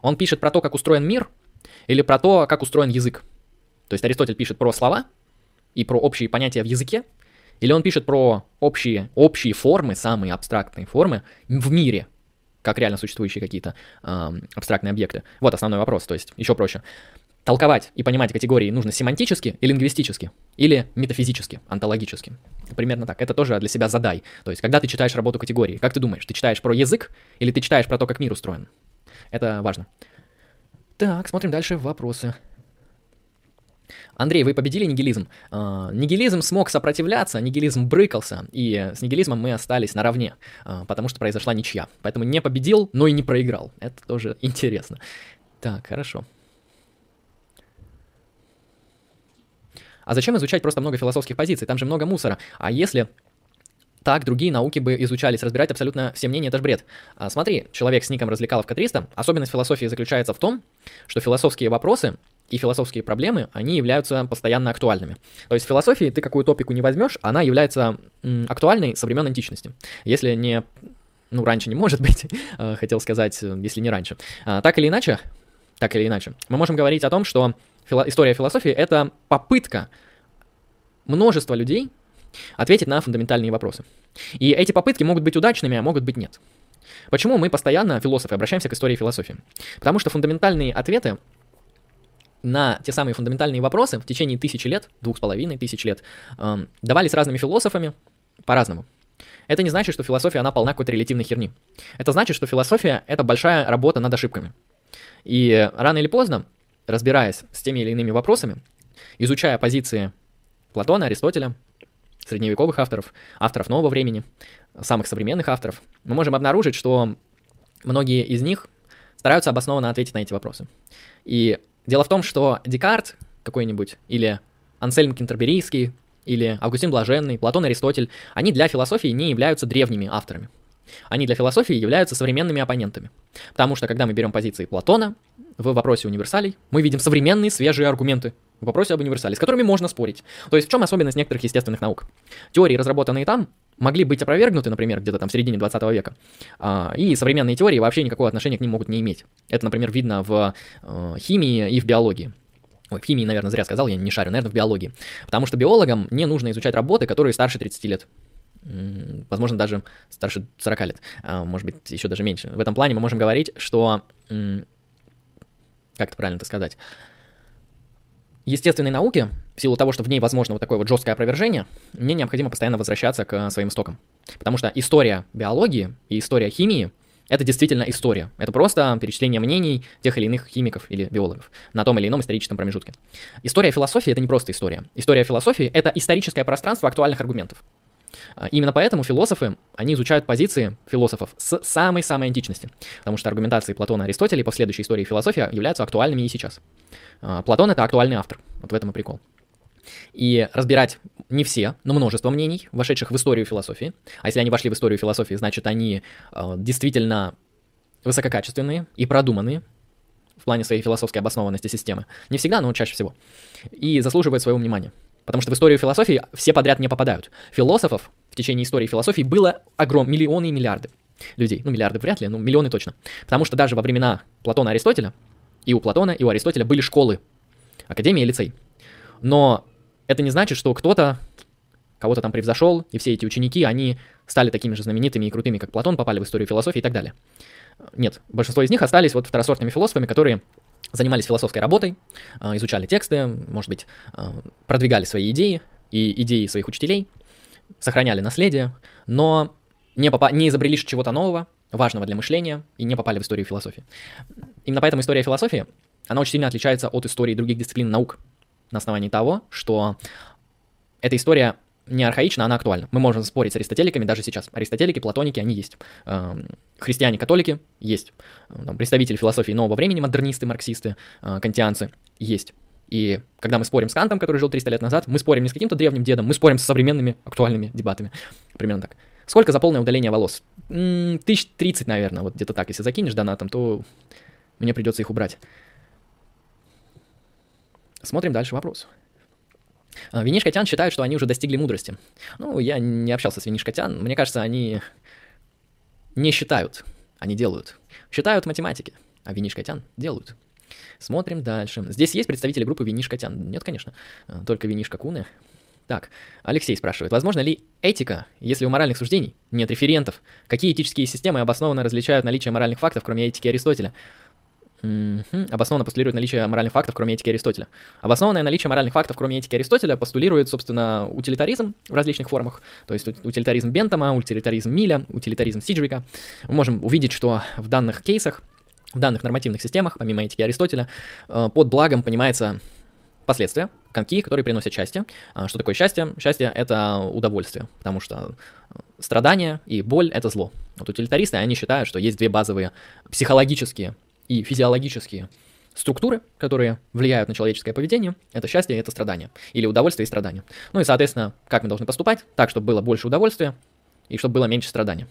Он пишет про то, как устроен мир, или про то, как устроен язык. То есть Аристотель пишет про слова и про общие понятия в языке, или он пишет про общие, общие формы, самые абстрактные формы в мире, как реально существующие какие-то э, абстрактные объекты. Вот основной вопрос, то есть еще проще. Толковать и понимать категории нужно семантически и лингвистически, или метафизически, онтологически. Примерно так. Это тоже для себя задай. То есть, когда ты читаешь работу категории, как ты думаешь, ты читаешь про язык или ты читаешь про то, как мир устроен? Это важно. Так, смотрим дальше вопросы. Андрей, вы победили нигилизм. Uh, нигилизм смог сопротивляться, нигилизм брыкался, и с нигилизмом мы остались наравне, uh, потому что произошла ничья. Поэтому не победил, но и не проиграл. Это тоже интересно. Так, хорошо. А зачем изучать просто много философских позиций? Там же много мусора. А если так другие науки бы изучались, разбирать абсолютно все мнения, это же бред. А, смотри, человек с ником развлекаловка 300, особенность философии заключается в том, что философские вопросы и философские проблемы, они являются постоянно актуальными. То есть в философии ты какую топику не возьмешь, она является актуальной со времен античности. Если не... Ну, раньше не может быть, э, хотел сказать, если не раньше. А, так или иначе, так или иначе, мы можем говорить о том, что фило- история философии — это попытка множества людей ответить на фундаментальные вопросы. И эти попытки могут быть удачными, а могут быть нет. Почему мы постоянно, философы, обращаемся к истории философии? Потому что фундаментальные ответы на те самые фундаментальные вопросы в течение тысячи лет, двух с половиной тысяч лет, эм, давались разными философами по-разному. Это не значит, что философия, она полна какой-то релятивной херни. Это значит, что философия — это большая работа над ошибками. И рано или поздно, разбираясь с теми или иными вопросами, изучая позиции Платона, Аристотеля, средневековых авторов, авторов нового времени, самых современных авторов, мы можем обнаружить, что многие из них стараются обоснованно ответить на эти вопросы. И Дело в том, что Декарт какой-нибудь, или Ансельм Кентерберийский, или Августин Блаженный, Платон Аристотель, они для философии не являются древними авторами. Они для философии являются современными оппонентами. Потому что, когда мы берем позиции Платона в вопросе универсалей, мы видим современные свежие аргументы в вопросе об универсале, с которыми можно спорить. То есть в чем особенность некоторых естественных наук? Теории, разработанные там, могли быть опровергнуты, например, где-то там в середине 20 века, а, и современные теории вообще никакого отношения к ним могут не иметь. Это, например, видно в э, химии и в биологии. Ой, в химии, наверное, зря сказал, я не шарю, наверное, в биологии. Потому что биологам не нужно изучать работы, которые старше 30 лет. Возможно, даже старше 40 лет, а, может быть, еще даже меньше. В этом плане мы можем говорить, что... Как это правильно сказать? Естественные науки в силу того, что в ней возможно вот такое вот жесткое опровержение, мне необходимо постоянно возвращаться к своим истокам. Потому что история биологии и история химии — это действительно история. Это просто перечисление мнений тех или иных химиков или биологов на том или ином историческом промежутке. История философии — это не просто история. История философии — это историческое пространство актуальных аргументов. А, именно поэтому философы, они изучают позиции философов с самой-самой античности, потому что аргументации Платона и Аристотеля и последующей истории философии являются актуальными и сейчас. А, Платон — это актуальный автор, вот в этом и прикол и разбирать не все, но множество мнений, вошедших в историю философии. А если они вошли в историю философии, значит, они э, действительно высококачественные и продуманные в плане своей философской обоснованности системы. Не всегда, но чаще всего. И заслуживают своего внимания. Потому что в историю философии все подряд не попадают. Философов в течение истории философии было огром, миллионы и миллиарды людей. Ну, миллиарды вряд ли, но миллионы точно. Потому что даже во времена Платона и Аристотеля, и у Платона, и у Аристотеля были школы, академия и лицей. Но это не значит, что кто-то кого-то там превзошел, и все эти ученики, они стали такими же знаменитыми и крутыми, как Платон, попали в историю философии и так далее. Нет, большинство из них остались вот второсортными философами, которые занимались философской работой, а, изучали тексты, может быть, а, продвигали свои идеи и идеи своих учителей, сохраняли наследие, но не, попа- не изобрели чего-то нового, важного для мышления, и не попали в историю философии. Именно поэтому история философии, она очень сильно отличается от истории других дисциплин наук на основании того, что эта история не архаична, она актуальна. Мы можем спорить с аристотеликами даже сейчас. Аристотелики, платоники, они есть. Эм, христиане-католики есть. Там, представители философии нового времени, модернисты, марксисты, э, кантианцы есть. И когда мы спорим с Кантом, который жил 300 лет назад, мы спорим не с каким-то древним дедом, мы спорим с современными актуальными дебатами. Примерно так. Сколько за полное удаление волос? Тысяч тридцать, наверное, вот где-то так. Если закинешь донатом, то мне придется их убрать. Смотрим дальше вопрос. А, Винишкотян считают, что они уже достигли мудрости. Ну, я не общался с Винишкотян. Мне кажется, они не считают, они делают. Считают математики, а Винишкотян делают. Смотрим дальше. Здесь есть представители группы Винишкотян? Нет, конечно. А, только Винишка Куны. Так, Алексей спрашивает, возможно ли этика, если у моральных суждений нет референтов? Какие этические системы обоснованно различают наличие моральных фактов, кроме этики Аристотеля? Угу. Обоснованно постулирует наличие моральных фактов, кроме этики Аристотеля. Обоснованное наличие моральных фактов, кроме этики Аристотеля, постулирует, собственно, утилитаризм в различных формах. То есть утилитаризм Бентома, утилитаризм Миля, утилитаризм Сиджвика. Мы можем увидеть, что в данных кейсах, в данных нормативных системах, помимо этики Аристотеля, э, под благом понимается последствия, конки, которые приносят счастье. А что такое счастье? Счастье — это удовольствие, потому что страдания и боль — это зло. Вот утилитаристы, они считают, что есть две базовые психологические и физиологические структуры, которые влияют на человеческое поведение, это счастье это страдание, или удовольствие и страдание. Ну и, соответственно, как мы должны поступать? Так, чтобы было больше удовольствия и чтобы было меньше страдания.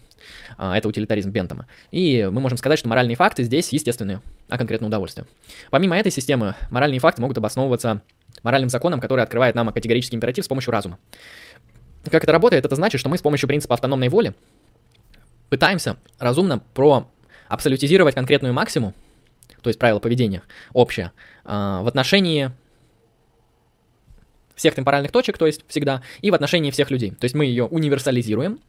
А, это утилитаризм Бентома. И мы можем сказать, что моральные факты здесь естественные, а конкретно удовольствие. Помимо этой системы, моральные факты могут обосновываться моральным законом, который открывает нам категорический императив с помощью разума. Как это работает? Это значит, что мы с помощью принципа автономной воли пытаемся разумно про абсолютизировать конкретную максимум, то есть правило поведения общее, а, в отношении всех темпоральных точек, то есть всегда, и в отношении всех людей. То есть мы ее универсализируем,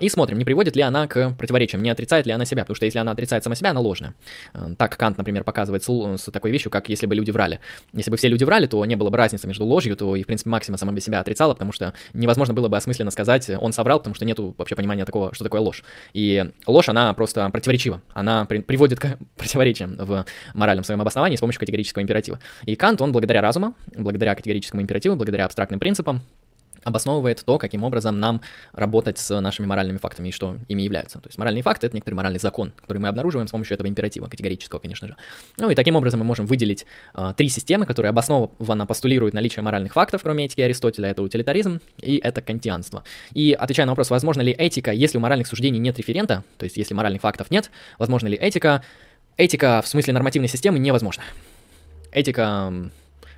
и смотрим, не приводит ли она к противоречиям, не отрицает ли она себя, потому что если она отрицает сама себя, она ложная. А, так Кант, например, показывает с такой вещью, как если бы люди врали. Если бы все люди врали, то не было бы разницы между ложью, то и, в принципе, Максима сама бы себя отрицала, потому что невозможно было бы осмысленно сказать, он соврал, потому что нету вообще понимания такого, что такое ложь. И ложь, она просто противоречива, она при, приводит к противоречиям в моральном своем обосновании с помощью категорического императива. И Кант, он благодаря разуму, благодаря категорическому императиву, благодаря абстрактным принципам, обосновывает то, каким образом нам работать с нашими моральными фактами и что ими являются. То есть моральные факты — это некоторый моральный закон, который мы обнаруживаем с помощью этого императива, категорического, конечно же. Ну и таким образом мы можем выделить э, три системы, которые обоснованно постулируют наличие моральных фактов, кроме этики Аристотеля, это утилитаризм и это кантианство. И отвечая на вопрос, возможно ли этика, если у моральных суждений нет референта, то есть если моральных фактов нет, возможно ли этика? Этика в смысле нормативной системы невозможно. Этика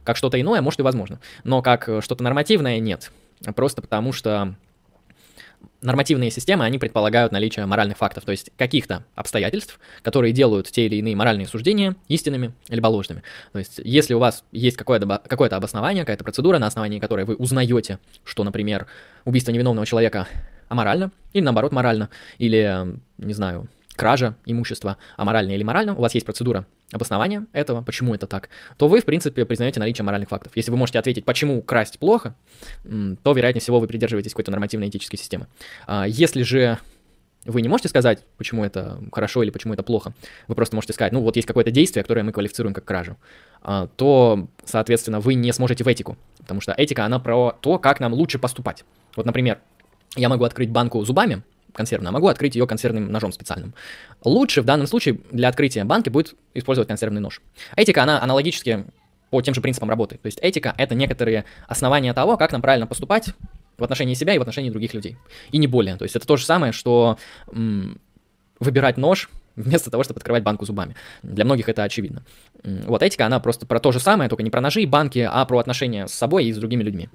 как что-то иное, может и возможно, но как что-то нормативное нет просто потому что нормативные системы, они предполагают наличие моральных фактов, то есть каких-то обстоятельств, которые делают те или иные моральные суждения истинными либо ложными. То есть если у вас есть какое-то, какое-то обоснование, какая-то процедура, на основании которой вы узнаете, что, например, убийство невиновного человека аморально, или наоборот морально, или, не знаю, кража имущества аморально или морально, у вас есть процедура обоснование этого, почему это так, то вы, в принципе, признаете наличие моральных фактов. Если вы можете ответить, почему красть плохо, то, вероятнее всего, вы придерживаетесь какой-то нормативной этической системы. А если же вы не можете сказать, почему это хорошо или почему это плохо, вы просто можете сказать, ну вот есть какое-то действие, которое мы квалифицируем как кражу, а, то, соответственно, вы не сможете в этику, потому что этика, она про то, как нам лучше поступать. Вот, например, я могу открыть банку зубами, консервную, а могу открыть ее консервным ножом специальным. Лучше в данном случае для открытия банки будет использовать консервный нож. Этика, она аналогически по тем же принципам работает. То есть этика — это некоторые основания того, как нам правильно поступать в отношении себя и в отношении других людей. И не более. То есть это то же самое, что м- выбирать нож вместо того, чтобы открывать банку зубами. Для многих это очевидно. Вот этика, она просто про то же самое, только не про ножи и банки, а про отношения с собой и с другими людьми.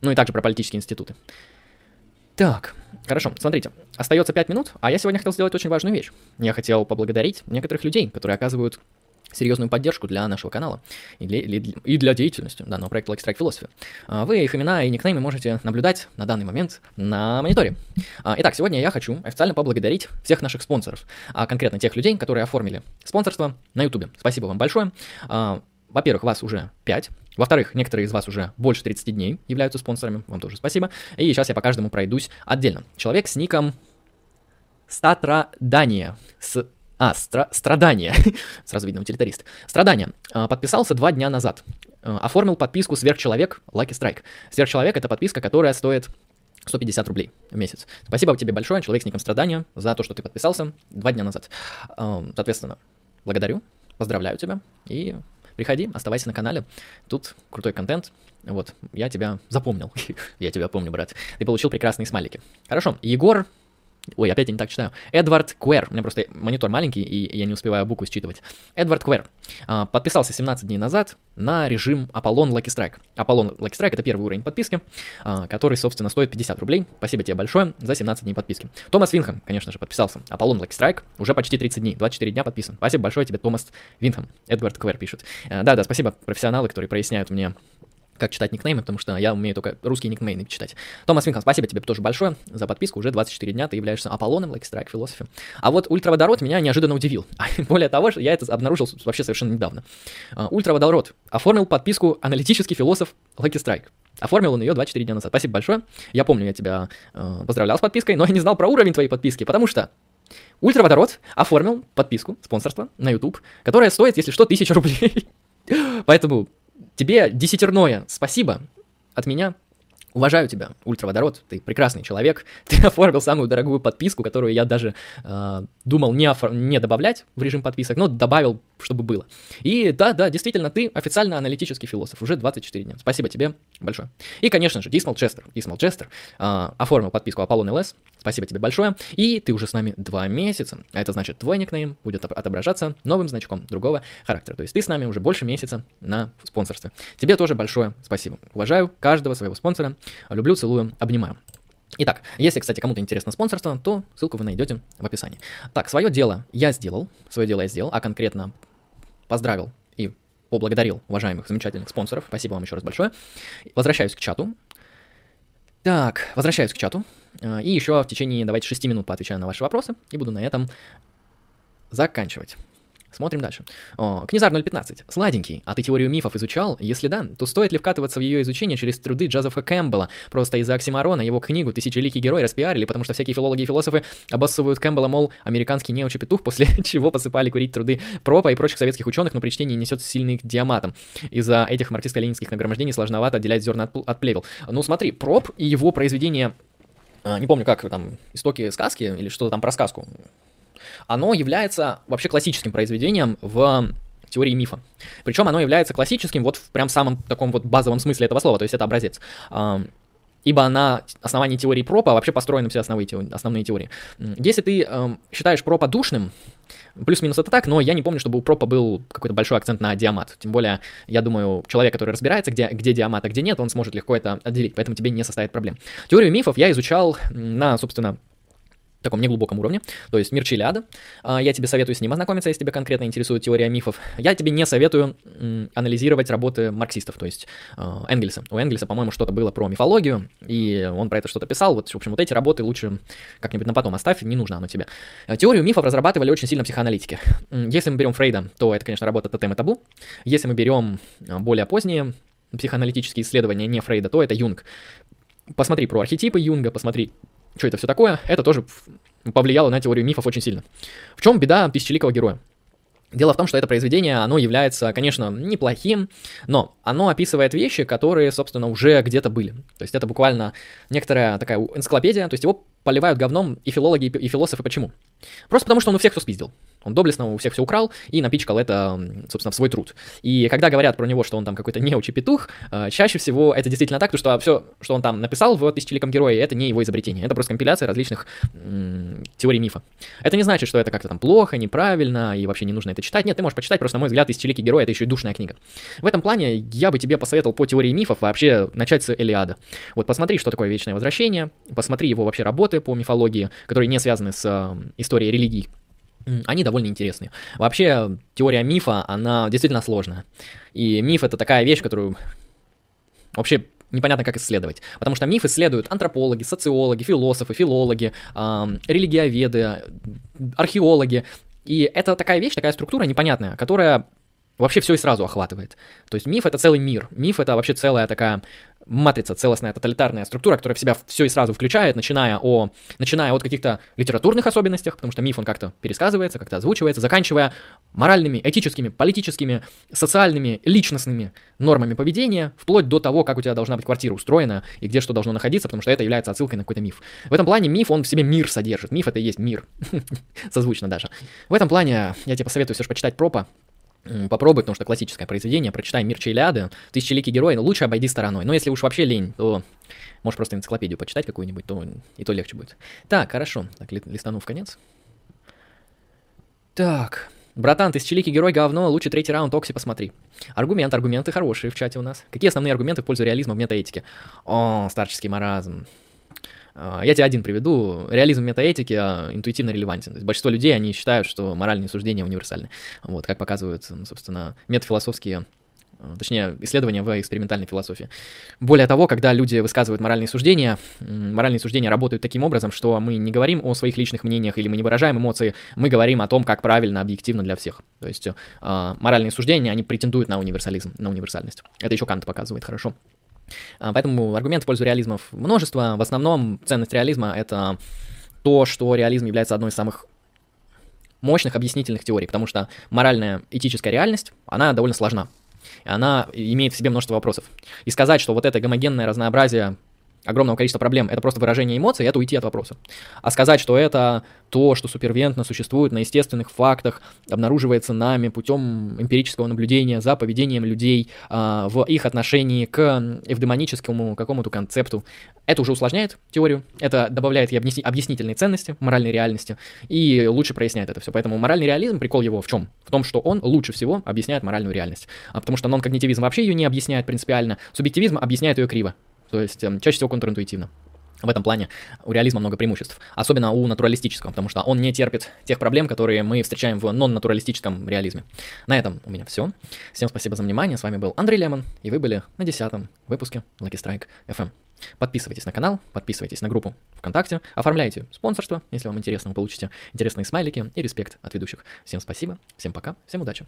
Ну и также про политические институты. Так, хорошо, смотрите, остается 5 минут, а я сегодня хотел сделать очень важную вещь. Я хотел поблагодарить некоторых людей, которые оказывают серьезную поддержку для нашего канала и для, и для деятельности данного проекта Like Strike Philosophy. А, вы их имена и никнеймы можете наблюдать на данный момент на мониторе. А, итак, сегодня я хочу официально поблагодарить всех наших спонсоров, а конкретно тех людей, которые оформили спонсорство на YouTube. Спасибо вам большое. Во-первых, вас уже 5. Во-вторых, некоторые из вас уже больше 30 дней являются спонсорами. Вам тоже спасибо. И сейчас я по каждому пройдусь отдельно. Человек с ником Статрадания. С... А, стра... страдания. Сразу видно, утилитарист. Страдания. А, подписался два дня назад. А, оформил подписку Сверхчеловек Lucky Strike. Сверхчеловек это подписка, которая стоит 150 рублей в месяц. Спасибо тебе большое, человек с ником страдания, за то, что ты подписался два дня назад. А, соответственно, благодарю, поздравляю тебя и Приходи, оставайся на канале. Тут крутой контент. Вот, я тебя запомнил. я тебя помню, брат. Ты получил прекрасные смайлики. Хорошо, Егор Ой, опять я не так читаю. Эдвард Квер. У меня просто монитор маленький, и я не успеваю буквы считывать. Эдвард Квер. А, подписался 17 дней назад на режим Apollon Lucky Strike. Apollon Lucky Strike — это первый уровень подписки, а, который, собственно, стоит 50 рублей. Спасибо тебе большое за 17 дней подписки. Томас Винхэм, конечно же, подписался. Apollon Lucky Strike уже почти 30 дней, 24 дня подписан. Спасибо большое тебе, Томас Винхэм. Эдвард Квер пишет. А, да-да, спасибо профессионалы, которые проясняют мне как читать никнеймы, потому что я умею только русские никнеймы читать. Томас Винком, спасибо тебе тоже большое за подписку. Уже 24 дня ты являешься Аполлоном, Like Strike Philosophy. А вот ультраводород меня неожиданно удивил. Более того, я это обнаружил вообще совершенно недавно. А, ультраводород оформил подписку аналитический философ Lucky Strike. Оформил он ее 24 дня назад. Спасибо большое. Я помню, я тебя э, поздравлял с подпиской, но я не знал про уровень твоей подписки, потому что Ультраводород оформил подписку, спонсорство на YouTube, которая стоит, если что, 1000 рублей. Поэтому Тебе десятерное спасибо от меня. Уважаю тебя, ультраводород, ты прекрасный человек. Ты оформил самую дорогую подписку, которую я даже э, думал не, офор- не добавлять в режим подписок, но добавил, чтобы было. И да, да, действительно, ты официально аналитический философ, уже 24 дня. Спасибо тебе большое. И, конечно же, Дисмал Честер, Дисмал Честер э, оформил подписку Аполлон ЛС, спасибо тебе большое. И ты уже с нами два месяца, а это значит, твой никнейм будет отображаться новым значком другого характера. То есть ты с нами уже больше месяца на спонсорстве. Тебе тоже большое спасибо. Уважаю каждого своего спонсора, Люблю, целую, обнимаю. Итак, если, кстати, кому-то интересно спонсорство, то ссылку вы найдете в описании. Так, свое дело я сделал, свое дело я сделал, а конкретно поздравил и поблагодарил уважаемых замечательных спонсоров. Спасибо вам еще раз большое. Возвращаюсь к чату. Так, возвращаюсь к чату. А, и еще в течение, давайте, 6 минут поотвечаю на ваши вопросы. И буду на этом заканчивать. Смотрим дальше. О, Книзар 015. Сладенький. А ты теорию мифов изучал? Если да, то стоит ли вкатываться в ее изучение через труды Джозефа Кэмпбелла? Просто из-за оксимарона его книгу «Тысячеликий герой» распиарили, потому что всякие филологи и философы обоссывают Кэмпбелла, мол, американский неучепетух, после чего посыпали курить труды Пропа и прочих советских ученых, но при чтении несет сильный диаматом. Из-за этих марксистско-ленинских нагромождений сложновато отделять зерна от, от плевел. Ну смотри, Проп и его произведение а, не помню, как там, истоки сказки или что-то там про сказку оно является вообще классическим произведением в теории мифа. Причем оно является классическим вот в прям самом таком вот базовом смысле этого слова, то есть это образец. Ибо на основании теории пропа вообще построены все основные. Основные теории. Если ты э, считаешь пропа душным, плюс-минус это так, но я не помню, чтобы у пропа был какой-то большой акцент на диамат. Тем более, я думаю, человек, который разбирается, где, где диамат, а где нет, он сможет легко это отделить, поэтому тебе не составит проблем. Теорию мифов я изучал на, собственно, таком неглубоком уровне, то есть мир Чилиада. А, я тебе советую с ним ознакомиться, если тебя конкретно интересует теория мифов. Я тебе не советую анализировать работы марксистов, то есть а, Энгельса. У Энгельса, по-моему, что-то было про мифологию, и он про это что-то писал. Вот, в общем, вот эти работы лучше как-нибудь на потом оставь, не нужно оно тебе. А, теорию мифов разрабатывали очень сильно психоаналитики. Если мы берем Фрейда, то это, конечно, работа «Тотем и табу». Если мы берем более поздние психоаналитические исследования не Фрейда, то это Юнг. Посмотри про архетипы Юнга, посмотри что это все такое, это тоже повлияло на теорию мифов очень сильно. В чем беда тысячеликого героя? Дело в том, что это произведение, оно является, конечно, неплохим, но оно описывает вещи, которые, собственно, уже где-то были. То есть это буквально некоторая такая энциклопедия, то есть его поливают говном и филологи, и философы. Почему? Просто потому, что он у всех все спиздил. Он доблестно у всех все украл и напичкал это, собственно, в свой труд. И когда говорят про него, что он там какой-то неучий петух, э, чаще всего это действительно так, потому что все, что он там написал в «Тысячеликом герое», это не его изобретение, это просто компиляция различных теорий мифа. Это не значит, что это как-то там плохо, неправильно и вообще не нужно это читать. Нет, ты можешь почитать, просто, на мой взгляд, «Тысячеликий герой» — это еще и душная книга. В этом плане я бы тебе посоветовал по теории мифов вообще начать с Элиада. Вот посмотри, что такое «Вечное возвращение», посмотри его вообще работы по мифологии, которые не связаны с э, историей религий они довольно интересные. Вообще, теория мифа, она действительно сложная. И миф — это такая вещь, которую вообще непонятно, как исследовать. Потому что миф исследуют антропологи, социологи, философы, филологи, э, религиоведы, археологи. И это такая вещь, такая структура непонятная, которая вообще все и сразу охватывает. То есть миф — это целый мир. Миф — это вообще целая такая матрица, целостная тоталитарная структура, которая в себя все и сразу включает, начиная, о, начиная от каких-то литературных особенностях, потому что миф, он как-то пересказывается, как-то озвучивается, заканчивая моральными, этическими, политическими, социальными, личностными нормами поведения, вплоть до того, как у тебя должна быть квартира устроена и где что должно находиться, потому что это является отсылкой на какой-то миф. В этом плане миф, он в себе мир содержит. Миф — это и есть мир. Созвучно даже. В этом плане я тебе посоветую все же почитать Пропа, попробуй, потому что классическое произведение, прочитай «Мир Чейляды», «Тысячеликий герой», но лучше обойди стороной. Но если уж вообще лень, то можешь просто энциклопедию почитать какую-нибудь, то и то легче будет. Так, хорошо. Так, ли, листану в конец. Так, братан, тысячеликий герой говно, лучше третий раунд Окси посмотри. Аргумент, аргументы хорошие в чате у нас. Какие основные аргументы в пользу реализма в метаэтике? О, старческий маразм. А, я тебе один приведу. Реализм метаэтики а, интуитивно релевантен. То есть большинство людей, они считают, что моральные суждения универсальны. Вот, как показывают, собственно, метафилософские а, точнее, исследования в экспериментальной философии. Более того, когда люди высказывают моральные суждения, моральные суждения работают таким образом, что мы не говорим о своих личных мнениях или мы не выражаем эмоции, мы говорим о том, как правильно, объективно для всех. То есть моральные суждения, они претендуют на универсализм, на универсальность. Это еще Кант показывает хорошо. А, поэтому аргументов в пользу реализмов множество. В основном ценность реализма — это то, что реализм является одной из самых мощных объяснительных теорий, потому что моральная этическая реальность, она довольно сложна. Она имеет в себе множество вопросов. И сказать, что вот это гомогенное разнообразие огромного количества проблем, это просто выражение эмоций, это уйти от вопроса. А сказать, что это то, что супервентно существует на естественных фактах, обнаруживается нами путем эмпирического наблюдения за поведением людей э, в их отношении к эвдемоническому какому-то концепту, это уже усложняет теорию, это добавляет ей объясни- объяснительной ценности, моральной реальности, и лучше проясняет это все. Поэтому моральный реализм, прикол его в чем? В том, что он лучше всего объясняет моральную реальность. А потому что нон-когнитивизм вообще ее не объясняет принципиально, субъективизм объясняет ее криво. То есть эм, чаще всего контринтуитивно. В этом плане у реализма много преимуществ, особенно у натуралистического, потому что он не терпит тех проблем, которые мы встречаем в нон-натуралистическом реализме. На этом у меня все. Всем спасибо за внимание. С вами был Андрей Лемон, и вы были на десятом выпуске Lucky Strike FM. Подписывайтесь на канал, подписывайтесь на группу ВКонтакте, оформляйте спонсорство, если вам интересно, вы получите интересные смайлики и респект от ведущих. Всем спасибо, всем пока, всем удачи.